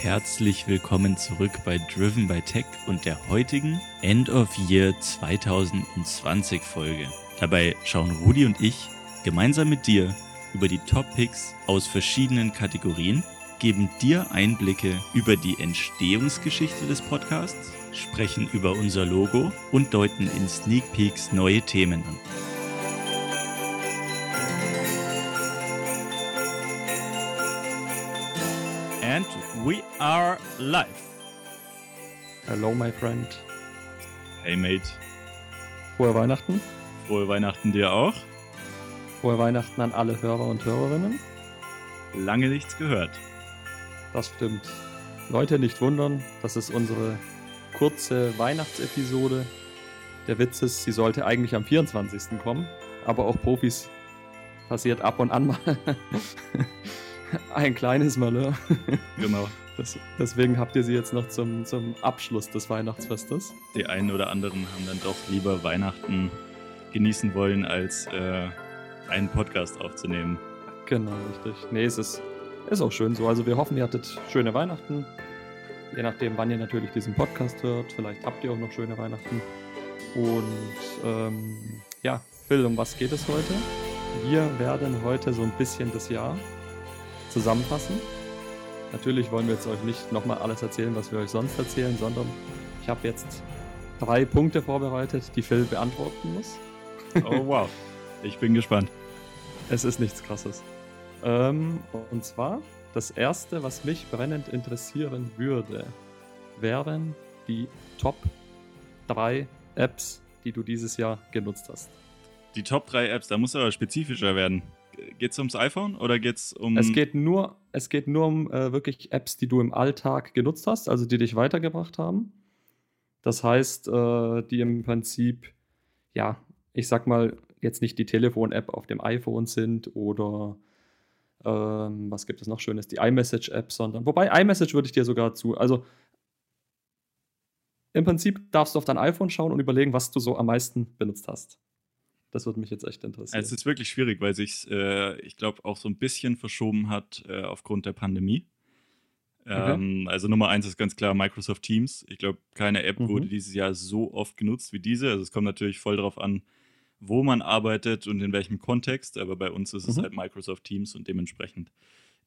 Herzlich willkommen zurück bei Driven by Tech und der heutigen End of Year 2020 Folge. Dabei schauen Rudi und ich gemeinsam mit dir über die Top Picks aus verschiedenen Kategorien, geben dir Einblicke über die Entstehungsgeschichte des Podcasts, sprechen über unser Logo und deuten in Sneak Peeks neue Themen an. And we are live. Hello, my friend. Hey, Mate. Frohe Weihnachten. Frohe Weihnachten dir auch. Frohe Weihnachten an alle Hörer und Hörerinnen. Lange nichts gehört. Das stimmt. Leute, nicht wundern, das ist unsere kurze Weihnachtsepisode. Der Witz ist, sie sollte eigentlich am 24. kommen, aber auch Profis passiert ab und an mal ein kleines Malheur. Genau. Das, deswegen habt ihr sie jetzt noch zum, zum Abschluss des Weihnachtsfestes. Die einen oder anderen haben dann doch lieber Weihnachten genießen wollen, als äh, einen Podcast aufzunehmen. Genau, richtig. Nee, es ist, ist auch schön so. Also wir hoffen, ihr hattet schöne Weihnachten. Je nachdem, wann ihr natürlich diesen Podcast hört. Vielleicht habt ihr auch noch schöne Weihnachten. Und ähm, ja, Phil, um was geht es heute? Wir werden heute so ein bisschen das Jahr zusammenfassen. Natürlich wollen wir jetzt euch nicht nochmal alles erzählen, was wir euch sonst erzählen, sondern ich habe jetzt drei Punkte vorbereitet, die Phil beantworten muss. Oh wow. Ich bin gespannt. Es ist nichts Krasses. Ähm, und zwar, das erste, was mich brennend interessieren würde, wären die Top 3 Apps, die du dieses Jahr genutzt hast. Die Top 3 Apps, da muss aber spezifischer werden. Geht es ums iPhone oder geht es um. Es geht nur, es geht nur um äh, wirklich Apps, die du im Alltag genutzt hast, also die dich weitergebracht haben. Das heißt, äh, die im Prinzip, ja, ich sag mal, jetzt nicht die Telefon-App auf dem iPhone sind oder ähm, was gibt es noch Schönes, die iMessage-App, sondern, wobei iMessage würde ich dir sogar zu, also im Prinzip darfst du auf dein iPhone schauen und überlegen, was du so am meisten benutzt hast. Das würde mich jetzt echt interessieren. Es ist wirklich schwierig, weil sich, äh, ich glaube, auch so ein bisschen verschoben hat äh, aufgrund der Pandemie. Ähm, okay. Also Nummer eins ist ganz klar Microsoft Teams. Ich glaube, keine App mhm. wurde dieses Jahr so oft genutzt wie diese. Also es kommt natürlich voll darauf an, wo man arbeitet und in welchem Kontext. Aber bei uns ist es mhm. halt Microsoft Teams und dementsprechend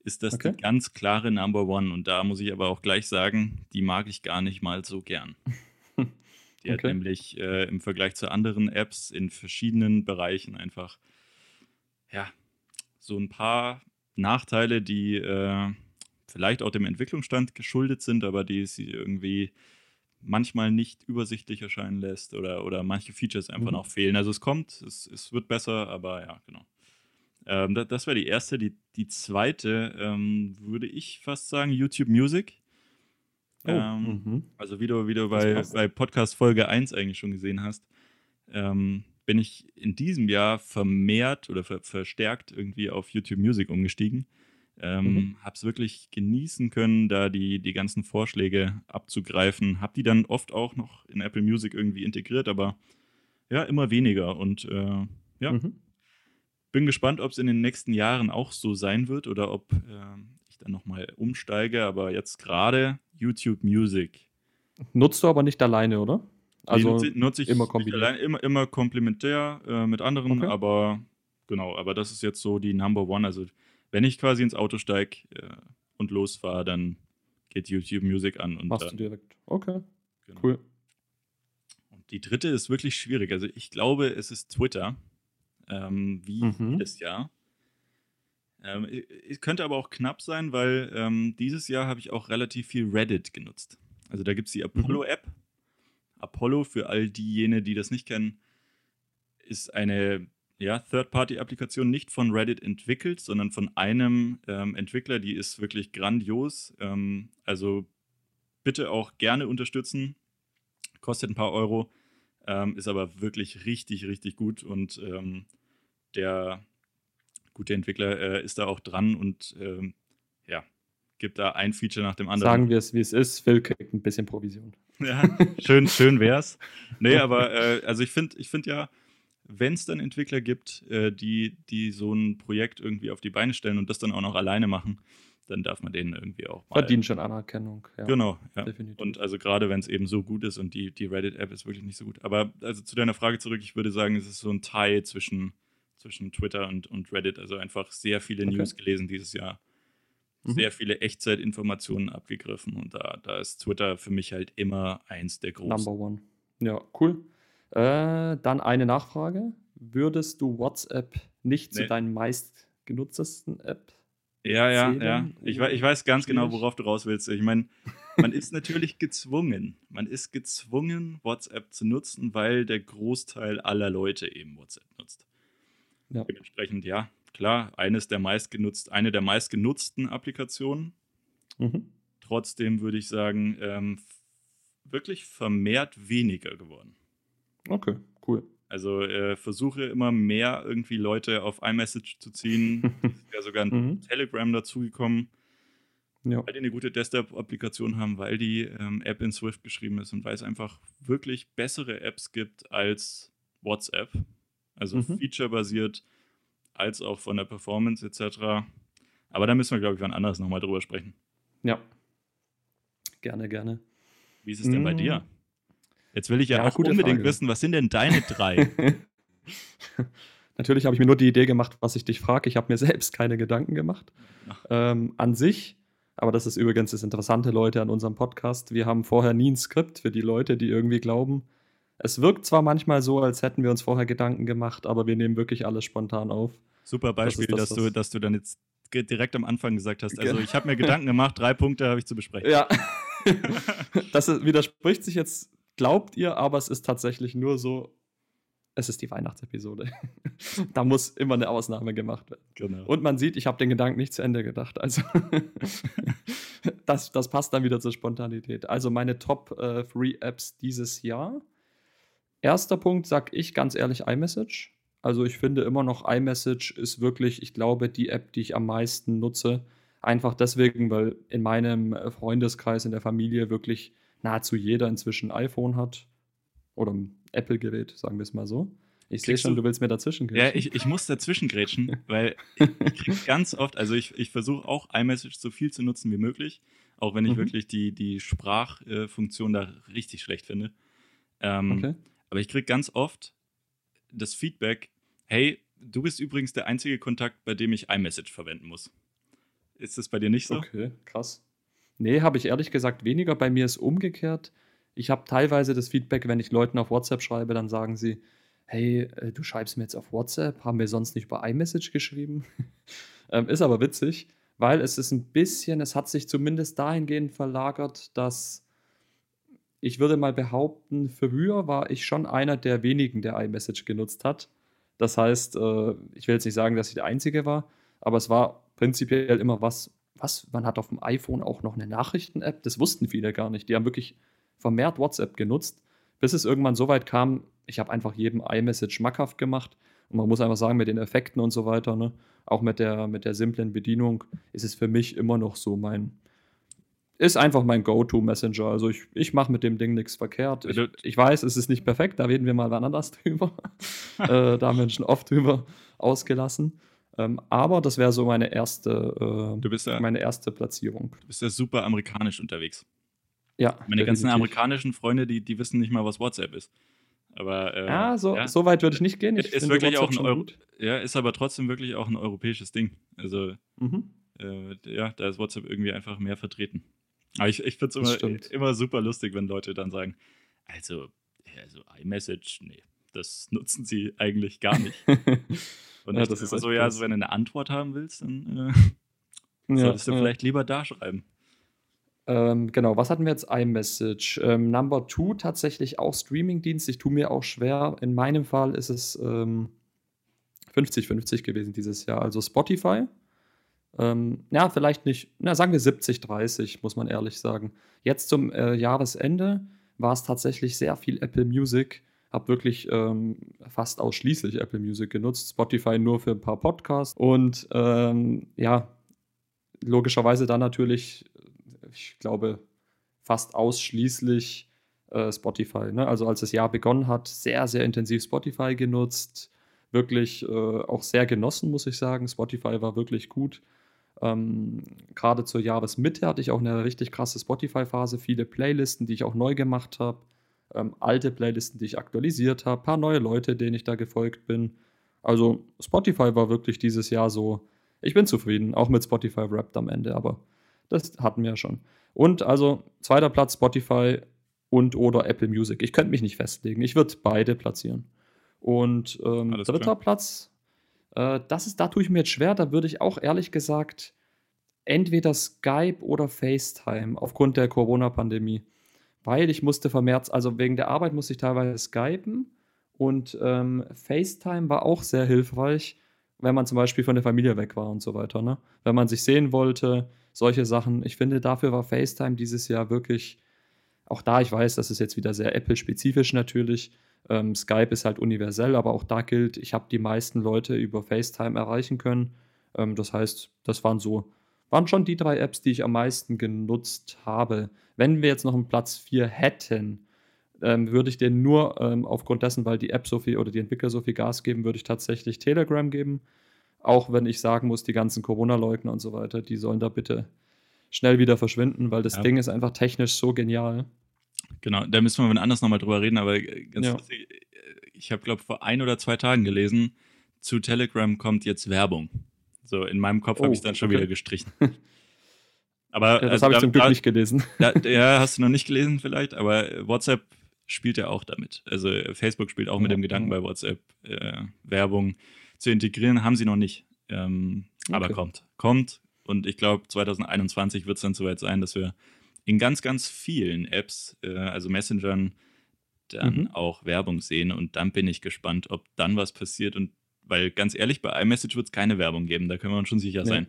ist das okay. die ganz klare Number One. Und da muss ich aber auch gleich sagen, die mag ich gar nicht mal so gern. Die okay. hat nämlich äh, im Vergleich zu anderen Apps in verschiedenen Bereichen einfach, ja, so ein paar Nachteile, die äh, vielleicht auch dem Entwicklungsstand geschuldet sind, aber die sie irgendwie manchmal nicht übersichtlich erscheinen lässt oder, oder manche Features einfach mhm. noch fehlen. Also es kommt, es, es wird besser, aber ja, genau. Ähm, das, das wäre die erste. Die, die zweite ähm, würde ich fast sagen, YouTube Music. Oh, ähm, mhm. Also wie du, wie du bei, bei Podcast Folge 1 eigentlich schon gesehen hast, ähm, bin ich in diesem Jahr vermehrt oder ver verstärkt irgendwie auf YouTube Music umgestiegen. Ähm, mhm. Habe es wirklich genießen können, da die, die ganzen Vorschläge abzugreifen. Habe die dann oft auch noch in Apple Music irgendwie integriert, aber ja, immer weniger. Und äh, ja, mhm. bin gespannt, ob es in den nächsten Jahren auch so sein wird oder ob äh, ich dann nochmal umsteige. Aber jetzt gerade YouTube Music. Nutzt du aber nicht alleine, oder? Also nee, nutze ich immer, allein, immer, immer komplementär äh, mit anderen, okay. aber genau, aber das ist jetzt so die Number One. Also wenn ich quasi ins Auto steige äh, und losfahre, dann geht YouTube Music an. Und Machst dann, du direkt. Okay. Genau. Cool. Und die dritte ist wirklich schwierig. Also ich glaube, es ist Twitter. Ähm, wie mhm. jedes Jahr. Ähm, es könnte aber auch knapp sein, weil ähm, dieses Jahr habe ich auch relativ viel Reddit genutzt. Also da gibt es die mhm. Apollo-App. Mhm. Apollo, für all diejenigen, die das nicht kennen, ist eine ja, Third-Party-Applikation nicht von Reddit entwickelt, sondern von einem ähm, Entwickler, die ist wirklich grandios. Ähm, also bitte auch gerne unterstützen. Kostet ein paar Euro, ähm, ist aber wirklich richtig, richtig gut und ähm, der gute Entwickler äh, ist da auch dran und ähm, ja, gibt da ein Feature nach dem anderen. Sagen wir es, wie es ist. Phil kriegt ein bisschen Provision. Ja, schön, schön wär's. Nee, aber äh, also ich finde ich find ja, wenn es dann Entwickler gibt, äh, die, die so ein Projekt irgendwie auf die Beine stellen und das dann auch noch alleine machen, dann darf man denen irgendwie auch mal. Verdient schon Anerkennung, ja. Genau, ja. Definitiv. Und also gerade wenn es eben so gut ist und die, die Reddit-App ist wirklich nicht so gut. Aber also zu deiner Frage zurück, ich würde sagen, es ist so ein Teil zwischen, zwischen Twitter und, und Reddit. Also einfach sehr viele okay. News gelesen dieses Jahr. Mhm. Sehr viele Echtzeitinformationen abgegriffen und da, da ist Twitter für mich halt immer eins der großen. Number one. Ja, cool. Äh, dann eine Nachfrage. Würdest du WhatsApp nicht nee. zu deinen meistgenutztesten App ja, ja, ja. Ich, ich weiß ganz genau, worauf du raus willst. Ich meine, man ist natürlich gezwungen. Man ist gezwungen, WhatsApp zu nutzen, weil der Großteil aller Leute eben WhatsApp nutzt. Ja. Dementsprechend, ja, klar, eines der meistgenutzt, eine der meistgenutzten Applikationen. Mhm. Trotzdem würde ich sagen, ähm, wirklich vermehrt weniger geworden. Okay, cool. Also äh, versuche immer mehr irgendwie Leute auf iMessage zu ziehen. ist ja sogar ein mhm. Telegram dazugekommen. Ja. Weil die eine gute Desktop-Applikation haben, weil die ähm, App in Swift geschrieben ist und weil es einfach wirklich bessere Apps gibt als WhatsApp. Also mhm. feature-basiert, als auch von der Performance etc. Aber da müssen wir, glaube ich, wann anderes nochmal drüber sprechen. Ja. Gerne, gerne. Wie ist es denn mhm. bei dir? Jetzt will ich ja, ja auch unbedingt Frage. wissen, was sind denn deine drei? Natürlich habe ich mir nur die Idee gemacht, was ich dich frage. Ich habe mir selbst keine Gedanken gemacht. Ähm, an sich, aber das ist übrigens das Interessante, Leute, an unserem Podcast. Wir haben vorher nie ein Skript für die Leute, die irgendwie glauben. Es wirkt zwar manchmal so, als hätten wir uns vorher Gedanken gemacht, aber wir nehmen wirklich alles spontan auf. Super Beispiel, das das, dass, du, dass du dann jetzt direkt am Anfang gesagt hast. Also ich habe mir Gedanken gemacht, drei Punkte habe ich zu besprechen. Ja. das widerspricht sich jetzt glaubt ihr, aber es ist tatsächlich nur so, es ist die Weihnachtsepisode. da muss immer eine Ausnahme gemacht werden. Genau. Und man sieht, ich habe den Gedanken nicht zu Ende gedacht. Also das, das passt dann wieder zur Spontanität. Also meine Top äh, Free Apps dieses Jahr. Erster Punkt, sag ich ganz ehrlich, iMessage. Also ich finde immer noch iMessage ist wirklich, ich glaube, die App, die ich am meisten nutze. Einfach deswegen, weil in meinem Freundeskreis, in der Familie wirklich nahezu jeder inzwischen ein iPhone hat oder ein Apple-Gerät, sagen wir es mal so. Ich sehe schon, du, du willst mir dazwischen grätschen. Ja, ich, ich muss dazwischen grätschen, weil ich, ich kriege ganz oft, also ich, ich versuche auch iMessage so viel zu nutzen wie möglich, auch wenn ich mhm. wirklich die, die Sprachfunktion da richtig schlecht finde. Ähm, okay. Aber ich kriege ganz oft das Feedback, hey, du bist übrigens der einzige Kontakt, bei dem ich iMessage verwenden muss. Ist das bei dir nicht so? Okay, krass. Nee, habe ich ehrlich gesagt weniger. Bei mir ist umgekehrt. Ich habe teilweise das Feedback, wenn ich Leuten auf WhatsApp schreibe, dann sagen sie, hey, äh, du schreibst mir jetzt auf WhatsApp, haben wir sonst nicht über iMessage geschrieben? ähm, ist aber witzig, weil es ist ein bisschen, es hat sich zumindest dahingehend verlagert, dass ich würde mal behaupten, früher war ich schon einer der wenigen, der iMessage genutzt hat. Das heißt, äh, ich will jetzt nicht sagen, dass ich der Einzige war, aber es war prinzipiell immer was, was, man hat auf dem iPhone auch noch eine Nachrichten-App? Das wussten viele gar nicht. Die haben wirklich vermehrt WhatsApp genutzt, bis es irgendwann so weit kam, ich habe einfach jedem iMessage schmackhaft gemacht. Und man muss einfach sagen, mit den Effekten und so weiter, ne, auch mit der, mit der simplen Bedienung, ist es für mich immer noch so mein, ist einfach mein Go-To-Messenger. Also ich, ich mache mit dem Ding nichts verkehrt. Ich, ich, weiß, es ist nicht perfekt, da reden wir mal wann anders drüber. äh, da haben wir schon oft drüber ausgelassen. Ähm, aber das wäre so meine erste, äh, ja, meine erste Platzierung. Du bist ja super amerikanisch unterwegs. Ja. Meine definitiv. ganzen amerikanischen Freunde, die, die wissen nicht mal, was WhatsApp ist. Aber, äh, ja, so, ja. so weit würde ich nicht gehen. Ich ist wirklich auch ein Euro ja, ist aber trotzdem wirklich auch ein europäisches Ding. Also, mhm. äh, ja, da ist WhatsApp irgendwie einfach mehr vertreten. Aber ich, ich finde es immer, immer super lustig, wenn Leute dann sagen, also, also iMessage, nee, das nutzen sie eigentlich gar nicht. Und ja, das ist so, ja, also wenn du eine Antwort haben willst, dann äh, ja, solltest du ja. vielleicht lieber da schreiben. Ähm, genau, was hatten wir jetzt? iMessage. Ähm, Number two tatsächlich auch Streamingdienst. Ich tue mir auch schwer. In meinem Fall ist es 50-50 ähm, gewesen dieses Jahr. Also Spotify. Ähm, ja, vielleicht nicht, na, sagen wir 70-30, muss man ehrlich sagen. Jetzt zum äh, Jahresende war es tatsächlich sehr viel Apple Music habe wirklich ähm, fast ausschließlich Apple Music genutzt, Spotify nur für ein paar Podcasts und ähm, ja, logischerweise dann natürlich, ich glaube, fast ausschließlich äh, Spotify. Ne? Also als das Jahr begonnen hat, sehr, sehr intensiv Spotify genutzt, wirklich äh, auch sehr genossen, muss ich sagen. Spotify war wirklich gut. Ähm, Gerade zur Jahresmitte hatte ich auch eine richtig krasse Spotify-Phase, viele Playlisten, die ich auch neu gemacht habe, ähm, alte Playlisten, die ich aktualisiert habe, paar neue Leute, denen ich da gefolgt bin. Also Spotify war wirklich dieses Jahr so, ich bin zufrieden, auch mit Spotify Wrapped am Ende, aber das hatten wir ja schon. Und also zweiter Platz Spotify und oder Apple Music. Ich könnte mich nicht festlegen. Ich würde beide platzieren. Und ähm, dritter klar. Platz, äh, das ist, da tue ich mir jetzt schwer. Da würde ich auch ehrlich gesagt entweder Skype oder FaceTime aufgrund der Corona-Pandemie. Weil ich musste vermehrt, also wegen der Arbeit musste ich teilweise skypen und ähm, FaceTime war auch sehr hilfreich, wenn man zum Beispiel von der Familie weg war und so weiter. Ne? Wenn man sich sehen wollte, solche Sachen. Ich finde, dafür war FaceTime dieses Jahr wirklich, auch da, ich weiß, das ist jetzt wieder sehr Apple-spezifisch natürlich. Ähm, Skype ist halt universell, aber auch da gilt, ich habe die meisten Leute über FaceTime erreichen können. Ähm, das heißt, das waren so, waren schon die drei Apps, die ich am meisten genutzt habe. Wenn wir jetzt noch einen Platz 4 hätten, ähm, würde ich den nur ähm, aufgrund dessen, weil die App so viel oder die Entwickler so viel Gas geben, würde ich tatsächlich Telegram geben. Auch wenn ich sagen muss, die ganzen Corona-Leugner und so weiter, die sollen da bitte schnell wieder verschwinden, weil das ja. Ding ist einfach technisch so genial. Genau, da müssen wir wann anders nochmal drüber reden, aber ganz ja. lustig, ich habe, glaube vor ein oder zwei Tagen gelesen, zu Telegram kommt jetzt Werbung. So, in meinem Kopf oh, habe ich dann schon okay. wieder gestrichen. Aber ja, das also, habe ich zum Glück nicht gelesen. Da, ja, hast du noch nicht gelesen vielleicht, aber WhatsApp spielt ja auch damit. Also Facebook spielt auch mit dem Gedanken bei WhatsApp äh, Werbung zu integrieren, haben sie noch nicht. Ähm, okay. Aber kommt. Kommt. Und ich glaube, 2021 wird es dann soweit sein, dass wir in ganz, ganz vielen Apps, äh, also Messengern, dann mhm. auch Werbung sehen. Und dann bin ich gespannt, ob dann was passiert. Und weil ganz ehrlich, bei iMessage wird es keine Werbung geben, da können wir uns schon sicher nee. sein.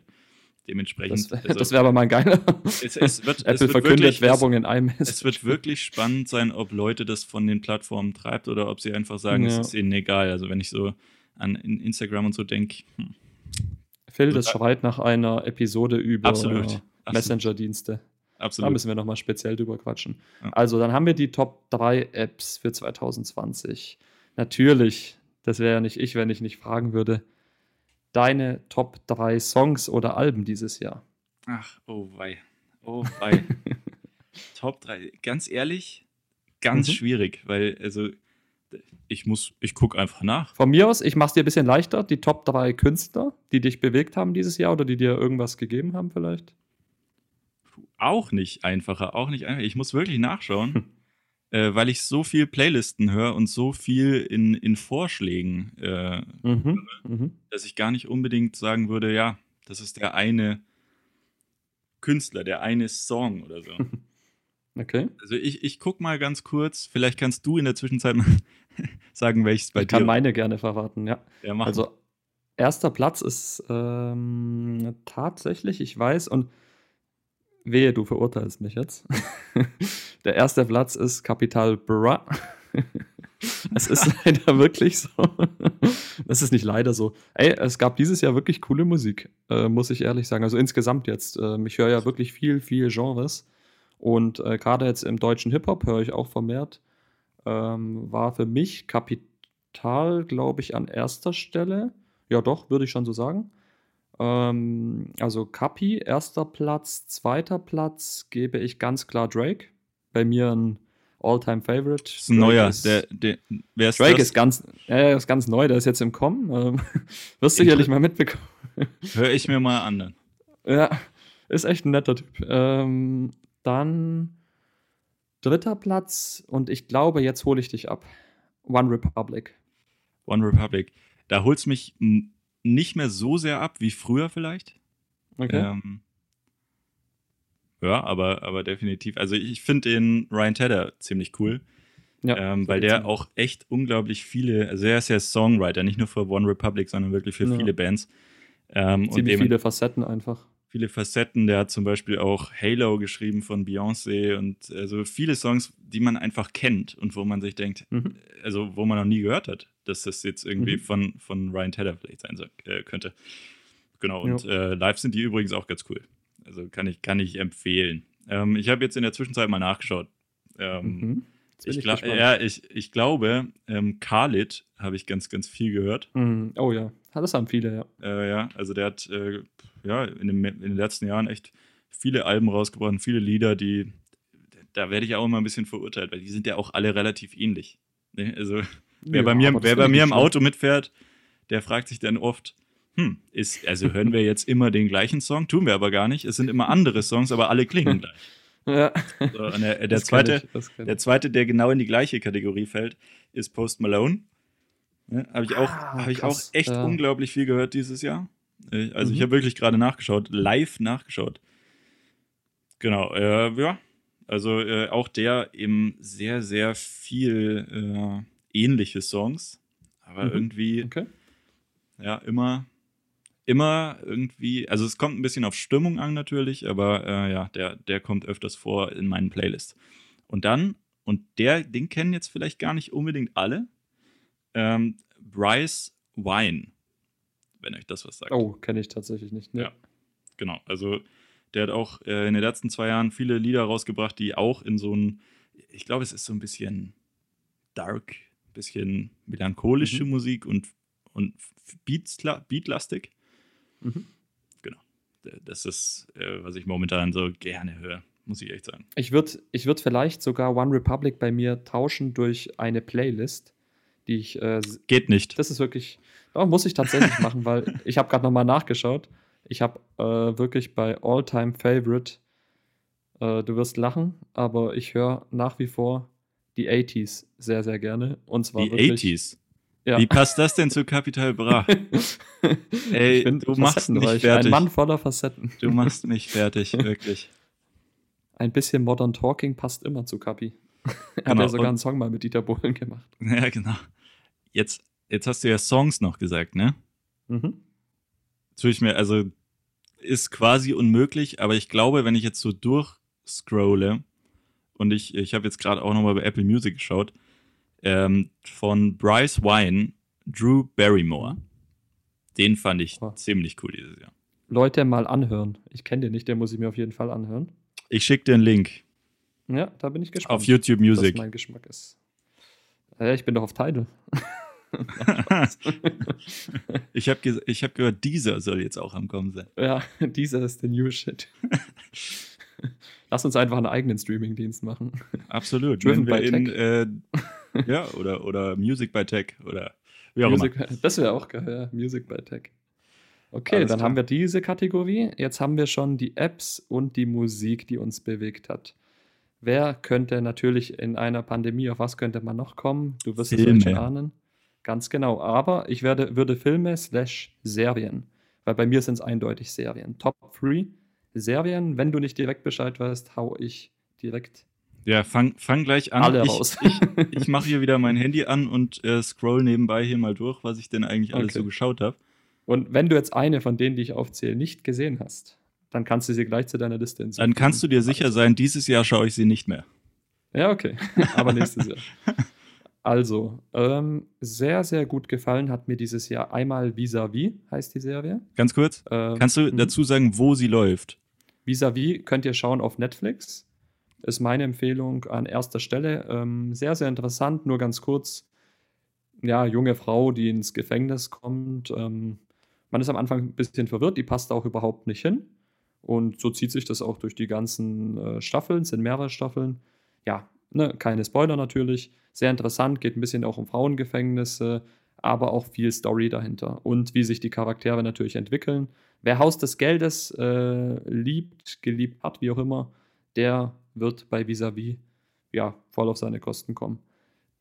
Dementsprechend. Das, also, das wäre aber mal geil. Es, es wird, Apple es verkündet wirklich, Werbung in iMessage. Es wird wirklich spannend sein, ob Leute das von den Plattformen treibt oder ob sie einfach sagen, ja. es ist ihnen egal. Also wenn ich so an Instagram und so denke. Hm. Phil, das schreit nach einer Episode über. Messenger-Dienste. Absolut. Da müssen wir nochmal speziell drüber quatschen. Ja. Also, dann haben wir die Top 3 Apps für 2020. Natürlich, das wäre ja nicht ich, wenn ich nicht fragen würde, deine Top 3 Songs oder Alben dieses Jahr? Ach, oh wei. Oh wei. Top 3. Ganz ehrlich, ganz mhm. schwierig, weil, also, ich muss, ich gucke einfach nach. Von mir aus, ich mache es dir ein bisschen leichter, die Top 3 Künstler, die dich bewegt haben dieses Jahr oder die dir irgendwas gegeben haben vielleicht? Auch nicht einfacher, auch nicht einfacher. Ich muss wirklich nachschauen. äh, weil ich so viel Playlisten höre und so viel in, in Vorschlägen, äh, mhm, mhm. dass ich gar nicht unbedingt sagen würde, ja, das ist der eine Künstler, der eine Song oder so. Okay. Also ich, ich guck mal ganz kurz, vielleicht kannst du in der Zwischenzeit mal sagen, welches bei ich dir. Ich kann meine gerne verraten, ja. ja also erster Platz ist ähm, tatsächlich, ich weiß, und Wehe, du verurteilst mich jetzt. Der erste Platz ist Kapital Bra. Es ist leider wirklich so. Das ist nicht leider so. Ey, es gab dieses Jahr wirklich coole Musik, äh, muss ich ehrlich sagen. Also insgesamt jetzt. Äh, ich höre ja wirklich viel, viel Genres. Und äh, gerade jetzt im deutschen Hip-Hop höre ich auch vermehrt. Ähm, war für mich Kapital, glaube ich, an erster Stelle. Ja, doch, würde ich schon so sagen. Ähm, also Kapi, erster Platz, zweiter Platz gebe ich ganz klar Drake. Bei mir ein All-Time-Favorite. Das ist ein neuer. Ist, der, der, wer ist Drake das? ist ganz, äh, ist ganz neu, der ist jetzt im Kommen. Ähm, wirst du sicherlich mal mitbekommen. Hör ich mir mal an dann. Ja, ist echt ein netter Typ. Ähm, dann dritter Platz und ich glaube, jetzt hole ich dich ab. One Republic. One Republic. Da holst mich nicht mehr so sehr ab wie früher vielleicht. Okay. Ähm, ja, aber, aber definitiv. Also ich finde den Ryan Tedder ziemlich cool. Ja, ähm, weil der auch echt unglaublich viele, also er ist ja Songwriter, nicht nur für One Republic, sondern wirklich für ja. viele Bands. Ähm, Ziemlich und viele Facetten einfach. Viele Facetten. Der hat zum Beispiel auch Halo geschrieben von Beyoncé und also viele Songs, die man einfach kennt und wo man sich denkt, mhm. also wo man noch nie gehört hat dass das jetzt irgendwie mhm. von, von Ryan Tedder vielleicht sein äh, könnte. Genau, und äh, live sind die übrigens auch ganz cool. Also kann ich, kann ich empfehlen. Ähm, ich habe jetzt in der Zwischenzeit mal nachgeschaut. Ähm, mhm. Ich, ich ja, ich, ich glaube, ähm, Khalid habe ich ganz, ganz viel gehört. Mhm. Oh ja, Das haben viele, ja. Äh, ja, also der hat äh, ja, in, dem, in, den letzten Jahren echt viele Alben rausgebracht, viele Lieder, die, da werde ich auch immer ein bisschen verurteilt, weil die sind ja auch alle relativ ähnlich. Ne? Also wer ja, bei mir, wer bei mir im Auto mitfährt, der fragt sich dann oft, hm, ist, also hören wir jetzt immer den gleichen Song? Tun wir aber gar nicht. Es sind immer andere Songs, aber alle klingen gleich. Ja. So, der, der zweite, ich, der zweite, der genau in die gleiche Kategorie fällt, ist Post Malone. Ja, habe ich, auch, ah, hab ich auch echt ja. unglaublich viel gehört dieses Jahr. Also mhm. ich habe wirklich gerade nachgeschaut, live nachgeschaut. Genau, äh, ja. Also äh, auch der eben sehr, sehr viel äh, ähnliche Songs. Aber mhm. irgendwie, okay. ja, immer immer irgendwie, also es kommt ein bisschen auf Stimmung an natürlich, aber äh, ja, der, der kommt öfters vor in meinen Playlists. Und dann, und der, den kennen jetzt vielleicht gar nicht unbedingt alle, ähm, Bryce Wine, wenn euch das was sagt. Oh, kenne ich tatsächlich nicht. Ne? Ja, genau. Also der hat auch äh, in den letzten zwei Jahren viele Lieder rausgebracht, die auch in so ein, ich glaube, es ist so ein bisschen dark, bisschen melancholische mhm. Musik und, und beatlastig. Mhm. Genau. Das ist, äh, was ich momentan so gerne höre, muss ich echt sagen. Ich würde ich würd vielleicht sogar One Republic bei mir tauschen durch eine Playlist, die ich. Äh, Geht nicht. Das ist wirklich. Doch, muss ich tatsächlich machen, weil ich habe gerade nochmal nachgeschaut. Ich habe äh, wirklich bei All-Time Favorite, äh, du wirst lachen, aber ich höre nach wie vor die 80s sehr, sehr gerne. Und zwar die wirklich, 80s? Ja. Wie passt das denn zu Capital Bra? Ey, du machst mich fertig. Ein Mann voller Facetten. Du machst mich fertig, wirklich. Ein bisschen Modern Talking passt immer zu Capi. er genau. hat ja sogar einen Song mal mit Dieter Bohlen gemacht. Ja, genau. Jetzt, jetzt hast du ja Songs noch gesagt, ne? Mhm. Tue ich mir, also ist quasi unmöglich, aber ich glaube, wenn ich jetzt so durchscrolle und ich, ich habe jetzt gerade auch nochmal bei Apple Music geschaut, ähm, von Bryce Wine, Drew Barrymore. Den fand ich oh. ziemlich cool dieses Jahr. Leute mal anhören. Ich kenne den nicht, den muss ich mir auf jeden Fall anhören. Ich schicke dir einen Link. Ja, da bin ich gespannt. Auf YouTube Music. Was mein Geschmack ist. Ja, ich bin doch auf Tidal. ich habe ich hab gehört, dieser soll jetzt auch am Kommen sein. Ja, dieser ist der New Shit. Lass uns einfach einen eigenen Streaming-Dienst machen. Absolut. Driven by in, äh, ja, oder, oder Music by Tech oder wie auch Music, immer. Das wäre auch geil, ja. Music by Tech. Okay, Alles dann klar. haben wir diese Kategorie. Jetzt haben wir schon die Apps und die Musik, die uns bewegt hat. Wer könnte natürlich in einer Pandemie, auf was könnte man noch kommen? Du wirst Filme. es schon ahnen. Ganz genau. Aber ich werde, würde Filme slash Serien, weil bei mir sind es eindeutig Serien. Top 3 Serien. Wenn du nicht direkt Bescheid weißt, hau ich direkt ja, fang, fang gleich an. Alle ich, raus. ich, ich mache hier wieder mein Handy an und äh, scroll nebenbei hier mal durch, was ich denn eigentlich alles okay. so geschaut habe. Und wenn du jetzt eine von denen, die ich aufzähle, nicht gesehen hast, dann kannst du sie gleich zu deiner Liste hinzufügen. Dann kannst du dir sicher sein, dieses Jahr schaue ich sie nicht mehr. Ja, okay. Aber nächstes Jahr. Also, ähm, sehr, sehr gut gefallen hat mir dieses Jahr einmal Vis-a-vis, -vis, heißt die Serie. Ganz kurz, ähm, kannst du mhm. dazu sagen, wo sie läuft? Vis-a-vis -vis könnt ihr schauen auf Netflix ist meine Empfehlung an erster Stelle. Ähm, sehr, sehr interessant, nur ganz kurz. Ja, junge Frau, die ins Gefängnis kommt. Ähm, man ist am Anfang ein bisschen verwirrt, die passt auch überhaupt nicht hin. Und so zieht sich das auch durch die ganzen äh, Staffeln, sind mehrere Staffeln. Ja, ne, keine Spoiler natürlich. Sehr interessant, geht ein bisschen auch um Frauengefängnisse, aber auch viel Story dahinter und wie sich die Charaktere natürlich entwickeln. Wer Haus des Geldes äh, liebt, geliebt hat, wie auch immer, der wird bei Visavi ja voll auf seine Kosten kommen.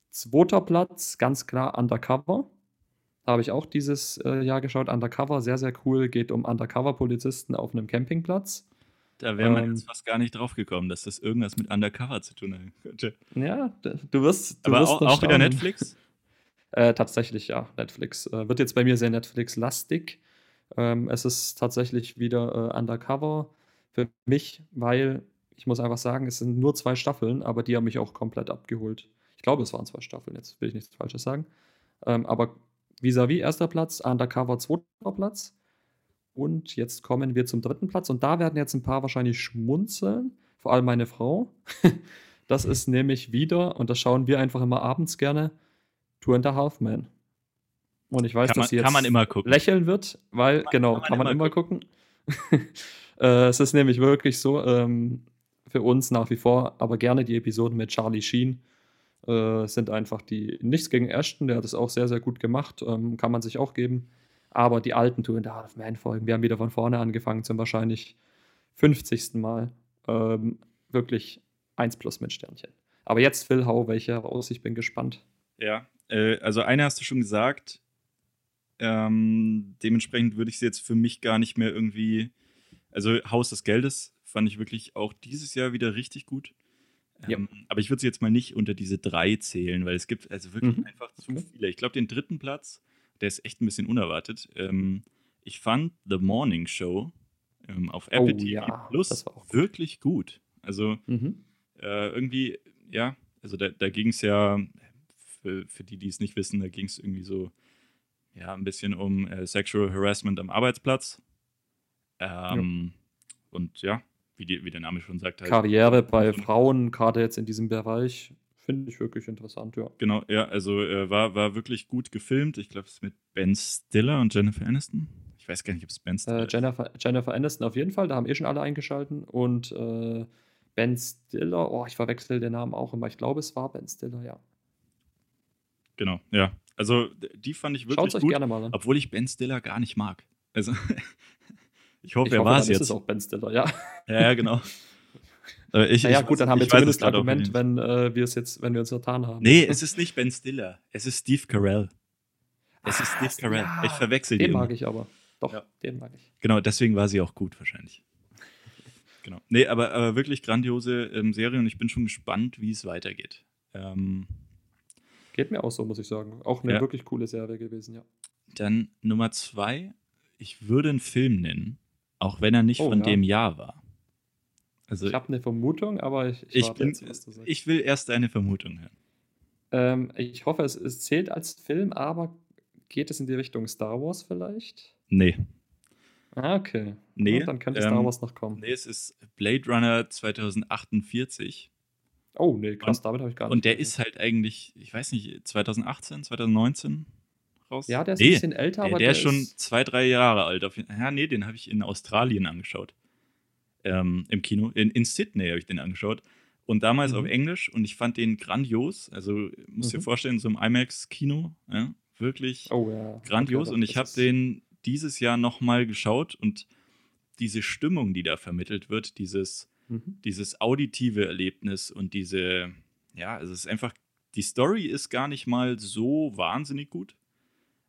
Zweiter Platz, ganz klar Undercover. Da habe ich auch dieses äh, Jahr geschaut. Undercover, sehr, sehr cool. Geht um Undercover-Polizisten auf einem Campingplatz. Da wäre man ähm, jetzt fast gar nicht drauf gekommen, dass das irgendwas mit Undercover zu tun haben könnte. Ja, du wirst. Du Aber wirst auch, auch wieder Netflix? äh, tatsächlich, ja, Netflix. Äh, wird jetzt bei mir sehr Netflix-lastig. Ähm, es ist tatsächlich wieder äh, Undercover für mich, weil ich muss einfach sagen, es sind nur zwei Staffeln, aber die haben mich auch komplett abgeholt. Ich glaube, es waren zwei Staffeln, jetzt will ich nichts Falsches sagen. Ähm, aber vis-à-vis -vis erster Platz, Undercover zweiter Platz. Und jetzt kommen wir zum dritten Platz. Und da werden jetzt ein paar wahrscheinlich schmunzeln, vor allem meine Frau. das ist nämlich wieder, und das schauen wir einfach immer abends gerne, Two and a Half Men. Und ich weiß, kann dass man, sie jetzt kann man immer gucken. lächeln wird, weil, genau, kann man, immer gucken. äh, es ist nämlich wirklich so, ähm, für uns nach wie vor, aber gerne die Episoden mit Charlie Sheen äh, sind einfach die, nichts gegen Ashton, der hat es auch sehr, sehr gut gemacht, ähm, kann man sich auch geben. Aber die alten Two and a Half Man Folgen, wir haben wieder von vorne angefangen zum wahrscheinlich 50. Mal. Ähm, wirklich 1 plus mit Sternchen. Aber jetzt, Phil, hau welche raus, ich bin gespannt. Ja, äh, also eine hast du schon gesagt. Ähm, dementsprechend würde ich sie jetzt für mich gar nicht mehr irgendwie. Also Haus des Geldes fand ich wirklich auch dieses Jahr wieder richtig gut. Ja. Ähm, aber ich würde sie jetzt mal nicht unter diese drei zählen, weil es gibt also wirklich Mhm. einfach zu viele. Ich glaube, den dritten Platz, der ist echt ein bisschen unerwartet. Ähm, ich fand The Morning Show ähm, auf Apple Oh TV ja, Plus gut. wirklich gut. Also Mhm. äh, irgendwie, ja, also da, da ging es ja, für, für die, die es nicht wissen, da ging es irgendwie so, ja, ein bisschen um äh, Sexual Harassment am Arbeitsplatz. Ähm, Und ja, wie, die, wie der Name schon sagt, halt. Karriere bei so Frauen, gerade jetzt in diesem Bereich, finde ich wirklich interessant, ja. Genau, ja, also äh, war, war wirklich gut gefilmt. Ich glaube, es ist mit Ben Stiller und Jennifer Aniston. Ich weiß gar nicht, ob es Ben Stiller Äh, ist. Jennifer, Jennifer Aniston auf jeden Fall, da haben eh schon alle eingeschalten. Und äh, Ben Stiller, oh, ich verwechsel den Namen auch immer. Ich glaube, es war Ben Stiller, ja. Genau, ja. Also die fand ich wirklich euch gut, gerne mal an. obwohl ich Ben Stiller gar nicht mag. Also ich hoffe, Ich er war es ist jetzt. es auch Ben Stiller, ja. Ja, ja, genau. Ich, Naja, ich gut, dann haben wir zumindest ein Argument, wenn äh, wir es jetzt, wenn wir uns vertan haben. Nee, es ist nicht Ben Stiller. Es ist Steve Carell. Es ist Steve Ah, Carell. ja. Ich verwechsel die Den immer. mag ich aber. Doch, Ja. den mag ich. Genau, deswegen war sie auch gut wahrscheinlich. Genau. Nee, aber, aber wirklich grandiose ähm, Serie und ich bin schon gespannt, wie es weitergeht. Ähm, Geht mir auch so, muss ich sagen. Auch eine Ja. wirklich coole Serie gewesen, ja. dann Nummer zwei, ich würde einen Film nennen, auch wenn er nicht Oh, von ja. dem Jahr war. Also Ich habe eine Vermutung, aber ich, ich, ich, bin, jetzt, was du sagst. ich will erst eine Vermutung hören. Ähm, ich hoffe, es, es zählt als Film, aber geht es in die Richtung Star Wars vielleicht? Nee. Ah, okay. Nee, Ja, dann könnte ähm, Star Wars noch kommen. Nee, es ist Blade Runner 2048. Oh, nee, krass, und- damit habe ich gar nicht. Und der gerechnet. ist halt eigentlich, ich weiß nicht, 2018, 2019 raus? Ja, der ist nee, ein bisschen älter, der, aber der ist schon zwei, drei Jahre alt. Ja, nee, den habe ich in Australien angeschaut. Ähm, Im Kino. In, in Sydney habe ich den angeschaut. Und damals Mhm. auf Englisch und ich fand den grandios. Also, musst dir Mhm. vorstellen, so im IMAX-Kino. Ja, wirklich Oh, ja. grandios. Okay, und ich habe den dieses Jahr nochmal geschaut und diese Stimmung, die da vermittelt wird, dieses Mhm. dieses auditive Erlebnis und diese, ja, es ist einfach, die Story ist gar nicht mal so wahnsinnig gut,